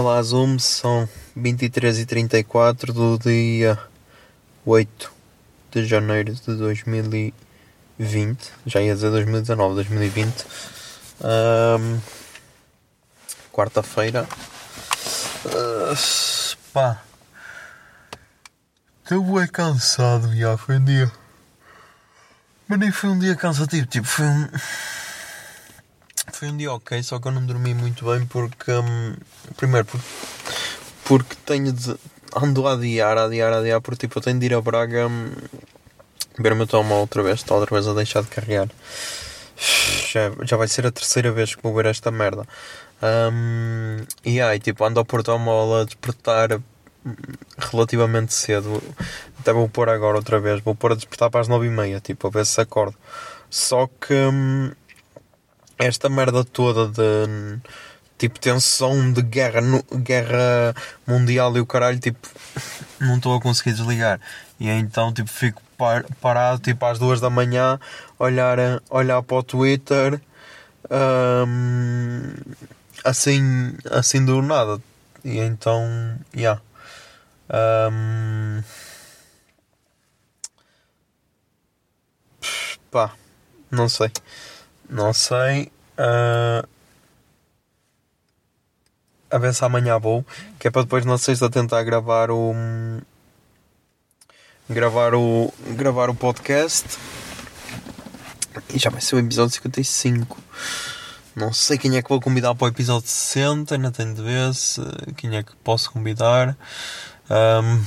Olá Zoom, são 23h34 do dia 8 de janeiro de 2020. Já ia dizer 2019, 2020. Ahm, Quarta-feira. Ah, pá. Estou é cansado já, foi um dia. Mas nem foi um dia cansativo, tipo, foi um. Foi um dia ok, só que eu não dormi muito bem porque. hum, primeiro, porque, porque tenho de. Ando a adiar, a adiar, a adiar, porque tipo, eu tenho de ir a Braga hum, ver o meu telemóvel outra vez, está outra vez a deixar de carregar. Já, já vai ser a terceira vez que vou ver esta merda. Hum, e aí, tipo, ando ao portão-mola a despertar hum, relativamente cedo. Até vou pôr agora outra vez, vou pôr a despertar para as nove e meia, tipo, a ver se acordo. Só que. hum, esta merda toda de tipo tensão de guerra, nu- guerra mundial e o caralho, tipo, não estou a conseguir desligar. E então, tipo, fico par- parado, tipo, às duas da manhã, olhar, olhar para o Twitter, hum, assim, assim do nada. E então, yeah. Hum, pá, não sei. Não sei. ah, a ver se amanhã vou. Que é para depois na sexta tentar gravar o. Gravar o. Gravar o podcast. E já vai ser o episódio 55. Não sei quem é que vou convidar para o episódio 60. Ainda tenho de ver se quem é que posso convidar. Ahm,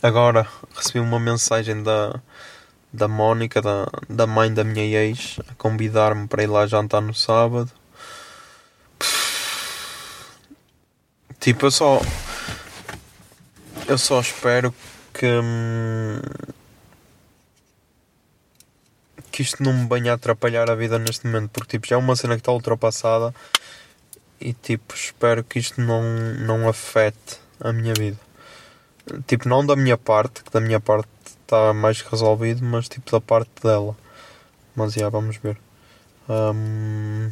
agora recebi uma mensagem da da Mónica, da, da mãe da minha ex, a convidar-me para ir lá jantar no sábado. Tipo, eu só. Eu só espero que. hum, que isto não me venha a atrapalhar a vida neste momento, porque tipo, já é uma cena que está ultrapassada e tipo, espero que isto não, não afete a minha vida. Tipo, não da minha parte, que da minha parte está mais resolvido, mas tipo da parte dela. Mas já, vamos ver. Hum,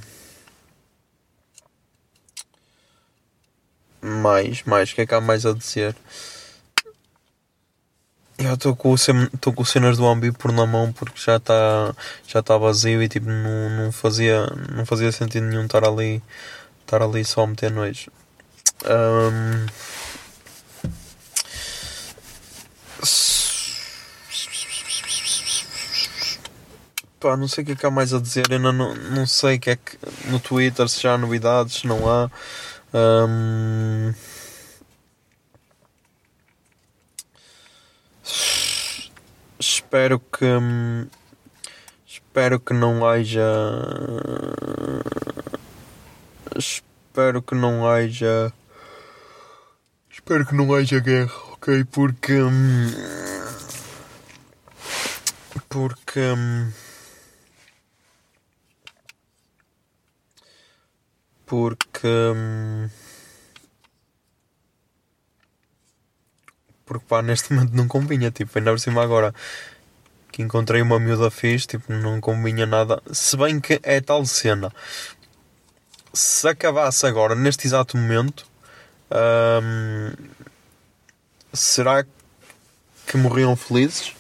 Mais, mais, o que é que há mais a dizer? Eu estou com, com cenas do Ambi por na mão porque já está já tá vazio e tipo não, não, fazia, não fazia sentido nenhum estar ali, estar ali só a meter nojo. Hum, Pá, não sei o que é que há mais a dizer, ainda não, não sei o que é que no Twitter se já há novidades, se não há. Hum, Espero que hum, espero que não haja espero que não haja espero que não haja guerra, ok? Porque hum, porque porque hum, porque pá, neste momento não convinha, tipo, ainda por cima agora que encontrei uma miúda fixe, tipo, não convinha nada, se bem que é tal cena se acabasse agora, neste exato momento hum, será que morriam felizes?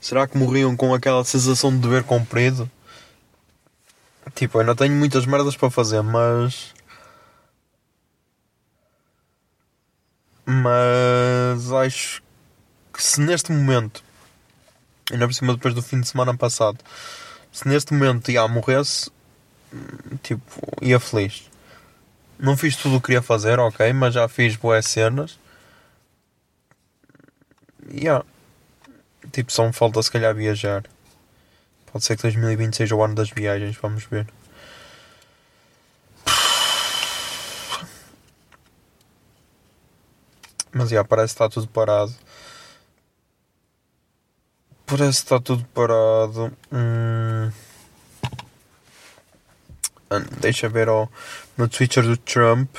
Será que morriam com aquela sensação de dever cumprido? Tipo, eu ainda tenho muitas merdas para fazer, mas. acho que se neste momento, ainda por cima depois do fim de semana passado, se neste momento ia morresse, tipo, ia feliz. Não fiz tudo o que queria fazer, ok, mas já fiz boas cenas. Yeah. Tipo, só me falta se calhar viajar. Pode ser que 2020 seja o ano das viagens, vamos ver. Mas já, parece que está tudo parado. Parece que está tudo parado. Hum. Ah, Deixa ver ó, no Twitter do Trump.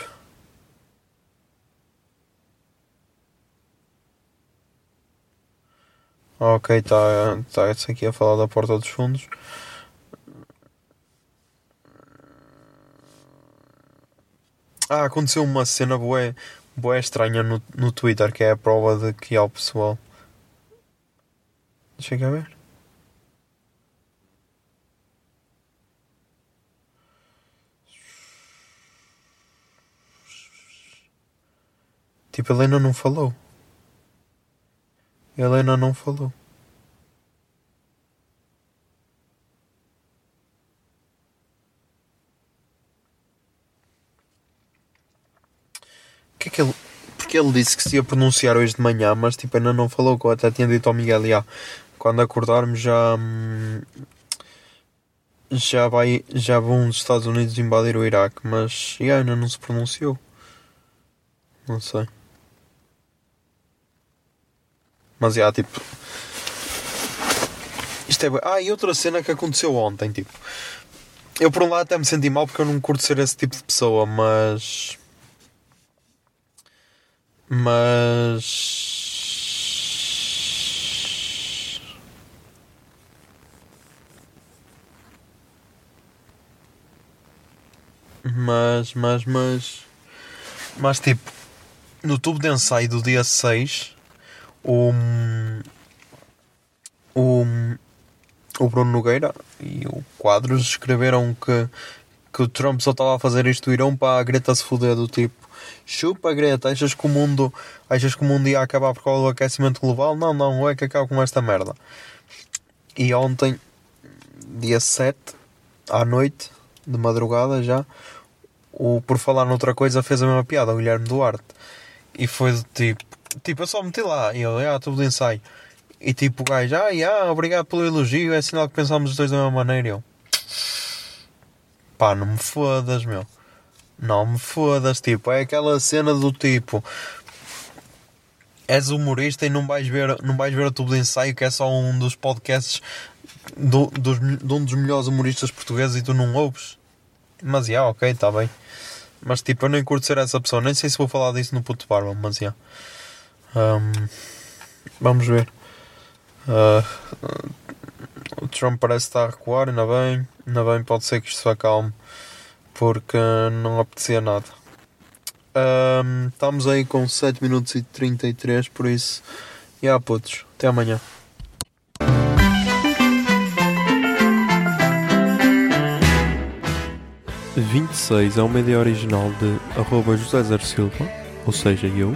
Ok, está tá, tá aqui a falar da porta dos fundos. Ah, aconteceu uma cena boa, boa estranha no, no Twitter que é a prova de que há o pessoal. Deixa eu ver. Tipo, a Helena não falou. Helena não falou. que é que ele. Porque ele disse que se ia pronunciar hoje de manhã, mas tipo ainda não falou, eu até tinha dito ao Miguel, quando acordarmos já. hum, Já vai. Já vão os Estados Unidos invadir o Iraque, mas já, ainda não se pronunciou. Não sei. Mas já, tipo. Isto é. Ah, e outra cena que aconteceu ontem, tipo. Eu por um lado até me senti mal porque eu não curto ser esse tipo de pessoa, mas. Mas. Mas, mas, mas. Mas tipo, no tubo de ensaio do dia 6, o. O. O Bruno Nogueira e o Quadros escreveram que, que o Trump só estava a fazer isto Irão para a Greta se foder do tipo chupa Greta, achas que o mundo achas que o mundo ia acabar por causa do aquecimento global? Não, não, é que acaba com esta merda. E ontem, dia 7, à noite, de madrugada já, o Por Falar Noutra Coisa fez a mesma piada, o Guilherme Duarte. E foi do tipo, tipo, eu só meti lá, e eu, ah, tudo de ensaio. E tipo, o gajo, ah, yeah, obrigado pelo elogio, é sinal que pensámos os dois da mesma maneira. E eu, pá, não me fodas, meu. Não me fodas, tipo, é aquela cena do tipo. És humorista e não vais ver, não vais ver o tubo de ensaio, que é só um dos podcasts do, dos, de um dos melhores humoristas portugueses e tu não ouves. Mas já, ok, está bem. Mas tipo, eu nem curto ser essa pessoa, nem sei se vou falar disso no puto barba, mas já. Ahm, vamos ver. Ah, o Trump parece estar a recuar, ainda bem. Ainda bem, pode ser que isto se acalme porque não apetecia nada. Ahm, estamos aí com 7 minutos e 33, por isso, e yeah, putos, até amanhã. 26 é uma ideia original de arroba José Zer Silva, ou seja, eu.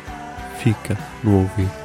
fica no ouvido.